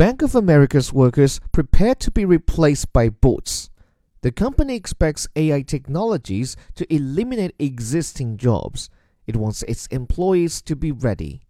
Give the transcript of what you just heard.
Bank of America's workers prepare to be replaced by bots. The company expects AI technologies to eliminate existing jobs. It wants its employees to be ready.